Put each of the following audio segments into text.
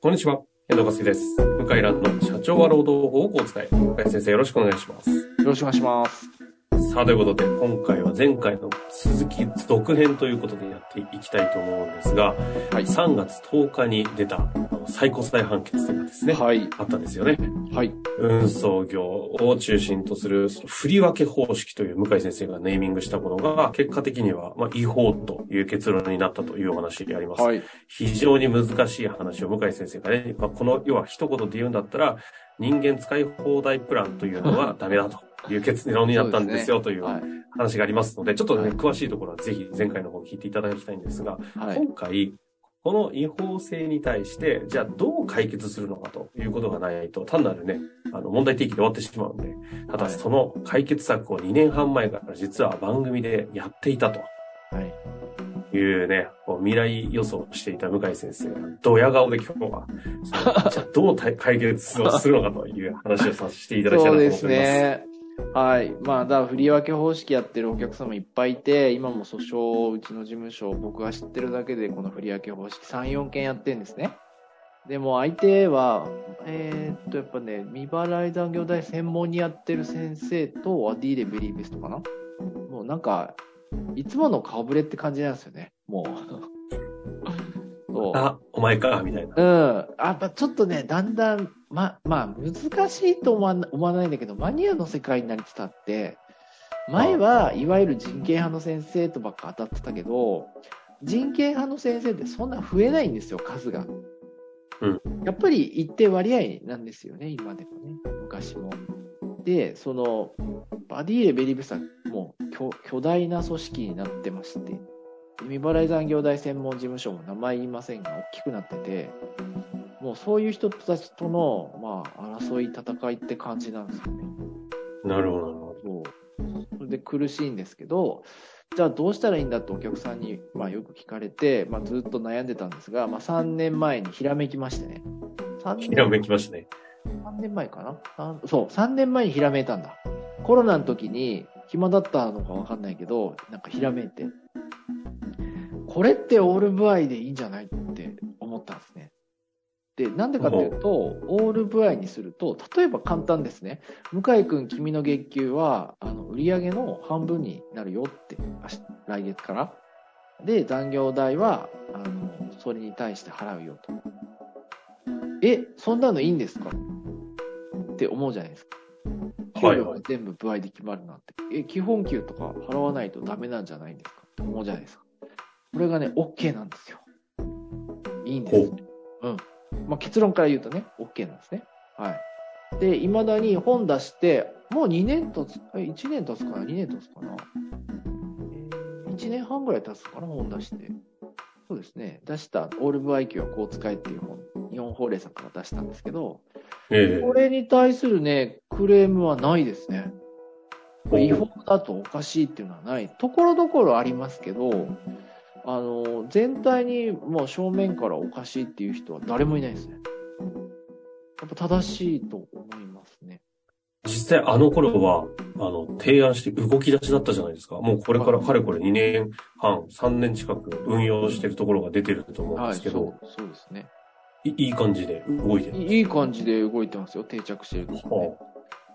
こんにちは。遠藤和樹です。向井蘭の社長は労働法をこう伝え。向井先生よろしくお願いします。よろしくお願いします。さあ、ということで、今回は前回の続き、続編ということでやっていきたいと思うんですが、はい3月10日に出た最高裁判決というかですね、はい。あったんですよね。はい。運送業を中心とするその振り分け方式という向井先生がネーミングしたものが、結果的にはまあ違法という結論になったというお話であります。はい。非常に難しい話を向井先生がね、まあ、この、要は一言で言うんだったら、人間使い放題プランというのはダメだという結論になったんですよというはい。話がありますので、ちょっとね、はい詳しいところはぜひ前回の方聞いていただきたいんですが、はい。今回、この違法性に対して、じゃあどう解決するのかということがないと、単なるね、あの、問題提起で終わってしまうんで、ただはいその解決策を2年半前から実は番組でやっていたと。はい。いうね、こう未来予想をしていた向井先生が、ドヤ顔で今日は、じゃあどう対解決をするのかという話をさせていただきたいなと思っております。そうですね。はい。まあ、だから振り分け方式やってるお客様いっぱいいて、今も訴訟をうちの事務所、僕が知ってるだけでこの振り分け方式3、4件やってるんですね。でも相手は、えーっと、やっぱね、未払い残業代専門にやってる先生と、アディーレ・ベリーベストかなもうなんか、いつもの顔ぶれって感じなんですよね。もう。そう。あ、お前か、みたいな。うん。やっぱちょっとね、だんだん、ま、まあ、難しいと思わな思わないんだけど、マニアの世界になりつつあって、前はいわゆる人権派の先生とばっか当たってたけど、人権派の先生ってそんな増えないんですよ、数が。うんやっぱり一定割合なんですよね、今でもね、昔も。で、その、バディーレ・ベリブさん、もう巨巨大な組織になってまして、未払い残業代専門事務所も名前言いませんが、大きくなってて、もうそういう人たちとの、まあ、争い、戦いって感じなんですよね。なるほど、そう。それで苦しいんですけど、じゃあどうしたらいいんだってお客さんに、まあ、よく聞かれて、まあ、ずっと悩んでたんですが、まあ、3年前にひらめきましてね。3ど。年ひらめきましたね。3年前かな？三そう、3年前にひらめいたんだ。コロナの時に暇だったのかわかんないけど、なんかひらめいて。これってオールブアイでいいんじゃない？って。で、なんでかっていうと、オールブアイにすると、例えば簡単ですね。向井くん、君の月給は、あの、売上の半分になるよって、来月から。で、残業代は、あの、それに対して払うよと。え、そんなのいいんですか？って思うじゃないですか。給はいはい料が全部部合で決まるなんて。え、基本給とか払わないとダメなんじゃないんですか？って思うじゃないですか。これがね、OK なんですよ。いいんです。うん。まあ、結論から言うとね、OK なんですね。はい。で、未だに本出して、もう2年経つ、え、1年経つかな ?2 年経つかな？えー、1年半ぐらい経つかな？本出して。そうですね。出した、オールブ IQ はこう使えっていう本、日本法令さんから出したんですけど、ええこれに対するね、クレームはないですね。違法だとおかしいっていうのはない。ところどころありますけど、あの、全体にもう正面からおかしいっていう人は誰もいないですね。やっぱ正しいと思いますね。実際あの頃は、あの、提案して動き出しだったじゃないですか。もうこれからかれこれ2年半、3年近く運用してるところが出てると思うんはい、ですけど、そう、そうですね。いいい感じで動いてる。いいい感じで動いてますよ、定着してるとこねはあ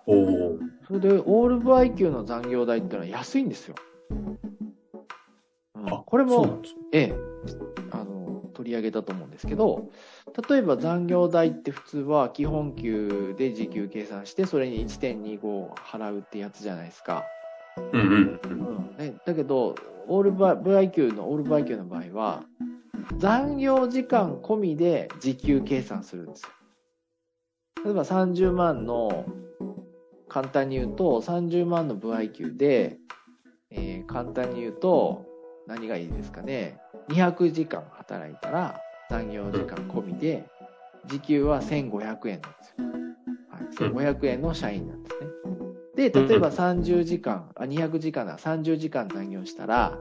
おお。それで、オールブ IQ の残業代ってのは安いんですよ。うんあこれもええ、あの、取り上げたと思うんですけど、例えば残業代って普通は基本給で時給計算して、それに1.25払うってやつじゃないですか。うんうんう。うんん。ね、だけど、オールバ VIQ の、オールバイ q の場合は、残業時間込みで時給計算するんですよ。例えば30万の、簡単に言うと、30万の VIQ で、えー簡単に言うと、何がいいですかね。200時間働いたら、残業時間込みで、時給は1500円なんですよ。はい、1500円の社員なんですね。で、例えば30時間、あ、200時間だ、30時間残業したら、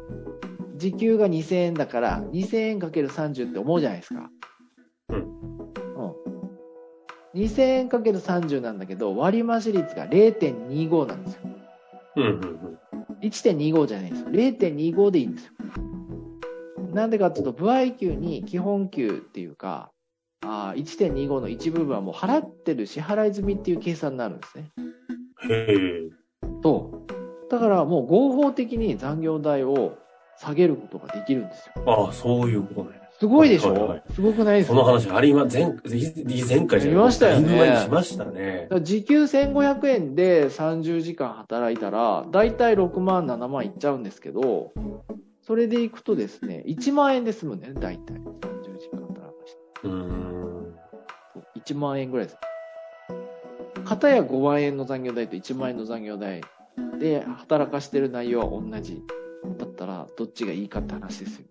時給が2000円だから、2000円かける30って思うじゃないですか。うんうん。2000円かける30なんだけど、割増率が0.25なんですよ。うんうんうん。1.25じゃないんですよ。0.25でいいんですよ。なんでかっていうと、部合給に基本給っていうか、あー1.25の一部分はもう払ってる支払い済みっていう計算になるんですね。へえ。そう。だからもう合法的に残業代を下げることができるんですよ。ああ、そういうことね。すごいでしょ、はいはいはいすごくないですか？その話ありま、前、前前回じゃないありましたよねしましたね時給1500円で30時間働いたら、だいたい6万、7万いっちゃうんですけど、それでいくとですね、1万円で済むんだよね、だいたい。30時間働かして。うーん。1万円ぐらいです。片や5万円の残業代と1万円の残業代で働かしてる内容は同じだったらどっちがいいかって話ですよ。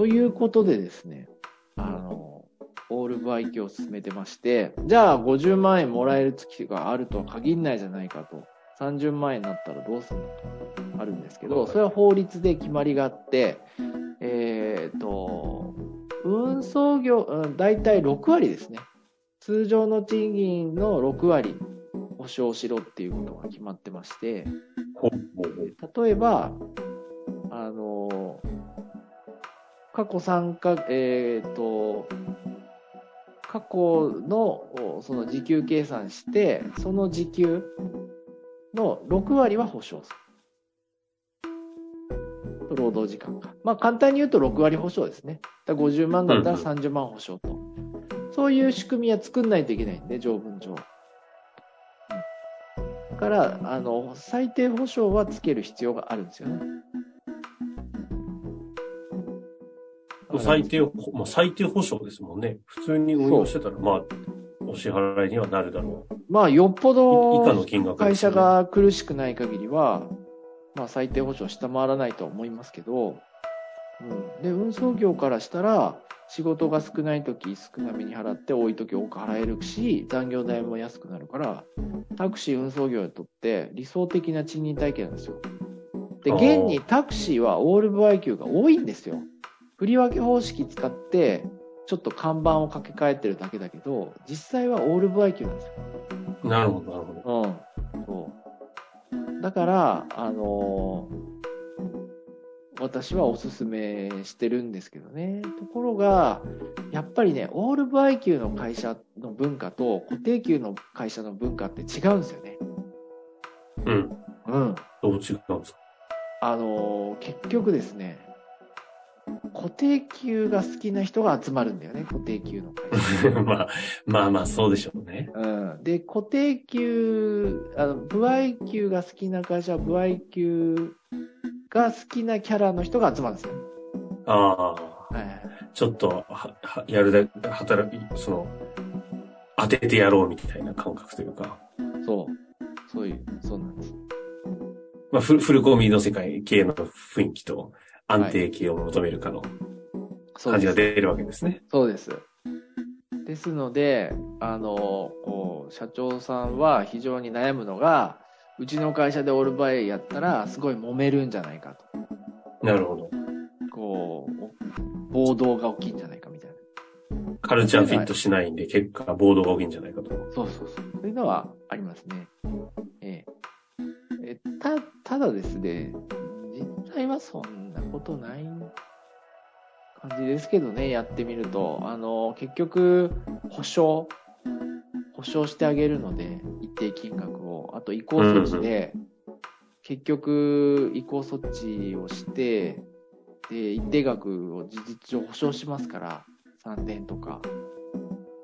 ということでですね、あの、オールバイキを進めてまして、じゃあ50万円もらえる月があるとは限んないじゃないかと。30万円になったらどうするのとあるんですけど、それは法律で決まりがあって、えっ、と、運送業、うん、大体6割ですね。通常の賃金の6割保証しろっていうことが決まってまして、例えば、あの、過去3か、えっ、と、過去のおその時給計算して、その時給の6割は保証する。労働時間か。まあ簡単に言うと6割保証ですね。だから50万だったらうん30万保証と。そういう仕組みは作んないといけないんで、条文上。だから、あの、最低保証はつける必要があるんですよね。最低保、まあ、最低保証ですもんね。普通に運用してたら、まあ、お支払いにはなるだろまあ、よっぽう。ど以下の金額会社が苦しくない限りは、まあ、最低保証下回らないとは思いますけど、うん。で、運送業からしたら、仕事が少ない時少なめに払って、多い時多く払えるし、残業代も安くなるから、タクシー運送業にとって理想的な賃金体系なんですよ。で、現にタクシーはオールバイ級が多いんですよ。振り分け方式使って、ちょっと看板を掛け替えてるだけだけど、実際はオールバイ級なんですよ。なるほど、なるほど。うん。そう。だから、あのー私はおすすめしてるんですけどね。ところが、やっぱりね、オールバイ級の会社の文化と固定級の会社の文化って違うんですよね。うん。うん。どう違うんですか？あのー結局ですね、固定級が好きな人が集まるんだよね、固定級の会社。まあ、まあまあ、そうでしょうね。うん、で、固定給、あの、部合給が好きな会社は、部合給が好きなキャラの人が集まるんですよ。ああ、はい。ちょっと、は、はやるだけ、働き、その、当ててやろうみたいな感覚というか、そう。そういう、そうなんです。まあ、フルフルコミの世界系の雰囲気と安定系を求めるかのそうです。感じが出るわけですね。そうです。ですので、あの、こう、社長さんは非常に悩むのが、うちの会社でオールバイやったら、すごい揉めるんじゃないかと。なるほど。こう、暴動が起きんじゃないかみたいな。カルチャーフィットしないんで、結果、暴動が起きるんじゃないかと。そうそうそう。そういうのはありますね。えええた、ただですね、実際はそんなことない感じですけどね、やってみると。あの、結局、保証、保証してあげるので、一定金額を。あと、移行措置で、結局、移行措置をして、で、一定額を事実上保証しますから、3年とか。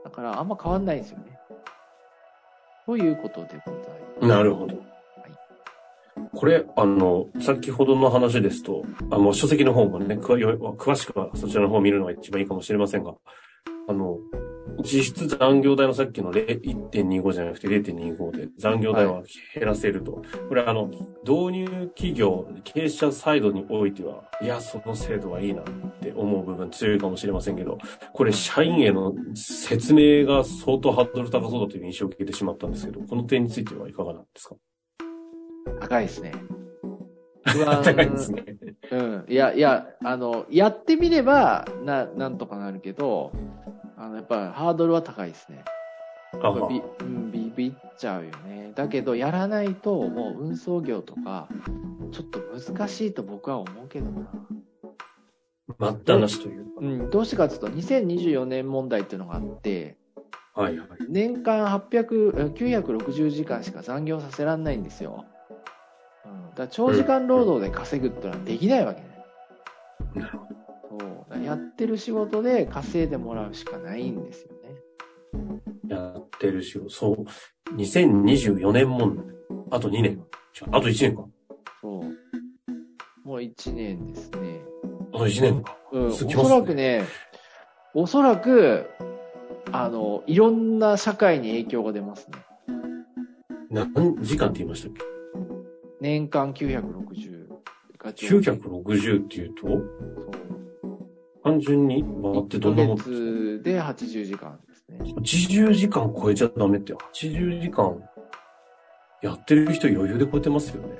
だから、あんま変わんないんですよね。ということでございます。なるほど。これ、あの、先ほどの話ですと、あの、書籍の方もね、詳しくはそちらの方を見るのが一番いいかもしれませんが、あの、実質残業代のさっきの0 1.25じゃなくて0.25で残業代は減らせると。これあの、導入企業、経営者サイドにおいては、いや、その制度はいいなって思う部分強いかもしれませんけど、これ社員への説明が相当ハードル高そうだという印象を受けてしまったんですけど、この点についてはいかがなんですか？高いですね。不安 高いですね。うん。いや、いや、あの、やってみれば、な、なんとかなるけど、あの、やっぱりハードルは高いですね。うん、ビビっちゃうよね。だけど、やらないと、もう運送業とか、ちょっと難しいと僕は思うけどな。待ったなしというか。うん、どうしてかというと、2024年問題っていうのがあって、はいはい。年間800、え960時間しか残業させられないんですよ。うん、だ長時間労働で稼ぐってのはできないわけね。なるほど。そうやってる仕事で稼いでもらうしかないんですよね。やってる仕事。そう。2024年問題。あと2年。あと1年か。そう。もう1年ですね。あと1年か。うん、ねそらくね、おそらく、あの、いろんな社会に影響が出ますね。何時間って言いましたっけ？年間960が上限 ?960 っていうと、そう単純に回ってどんなもん1ヶ月で80時間ですね。80時間超えちゃダメって、80時間やってる人余裕で超えてますよね。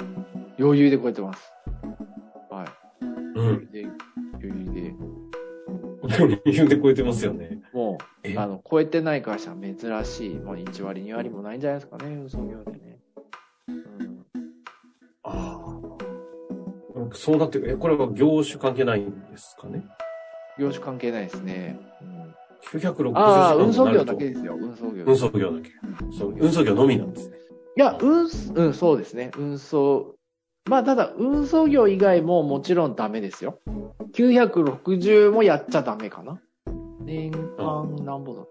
余裕で超えてます。はい。うん。余裕で、余裕で。余裕で超えてますよね。もえ？う、あの、超えてない会社は珍しい。もう1割、2割もないんじゃないですかね、運送業でね。そうなってくる。え、これは業種関係ないんですかね？業種関係ないですね。うん、?960 時ああ、間運送業だけですよ、運送業。運送業だけ。運送業のみなんですね。いや、運、うん、そうですね。運送。まあ、ただ、運送業以外ももちろんダメですよ。960もやっちゃダメかな。年間何本だっ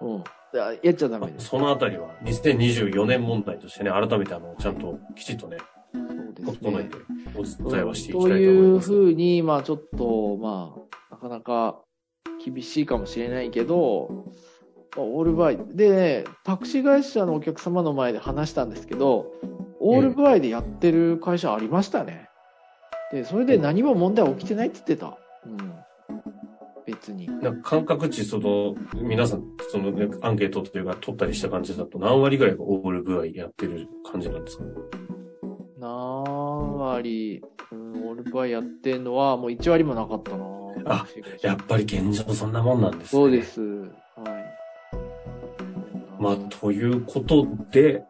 たうん。ややっちゃダメです。そのあたりは2024年問題としてね、改めてあの、ちゃんときちっとね、そうですね。お伝えはしていきとたいと思いいうます。ふうに、まあちょっと、まあ、なかなか厳しいかもしれないけど、まあオールバイ。でね、タクシー会社のお客様の前で話したんですけど、オールバイでやってる会社ありましたね。で、それで何も問題起きてないって言ってた。うん。別に。なんか感覚値、その、皆さん、その、ね、アンケートというか取ったりした感じだと何割ぐらいがオール具合やってる感じなんですかね？何割、うん、オールバイやってんのはもう1割もなかったなあやっぱり現状そんなもんなんですね。そうで。す。はい。まあ、ということで、はい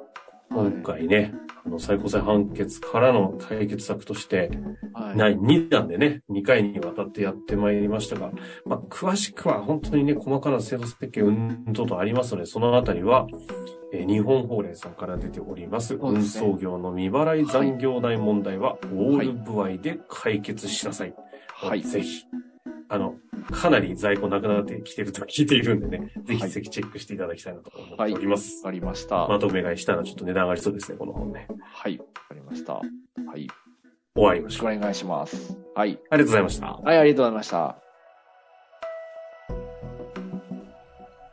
今回ね、あの、最高裁判決からの解決策として、はい。第2弾でね、2回にわたってやってまいりましたが、まあ、詳しくは本当にね、細かな制度設計、うんととありますので、そのあたりは、えー日本法令さんから出ております、ね送業の未払い残業代問題は、オール部合で解決しなさい。はい。ぜひ。あの、かなり在庫なくなってきてると聞いているんでね、ぜひぜひチェックしていただきたいなと思っております。わかりました。まとめ買いしたらちょっと値段上がりそうですね、この本ね。はい。わかりました。はい。よ終わりましょう。ろしくお願いします。はい。ありがとうございました。はい、ありがとうございました。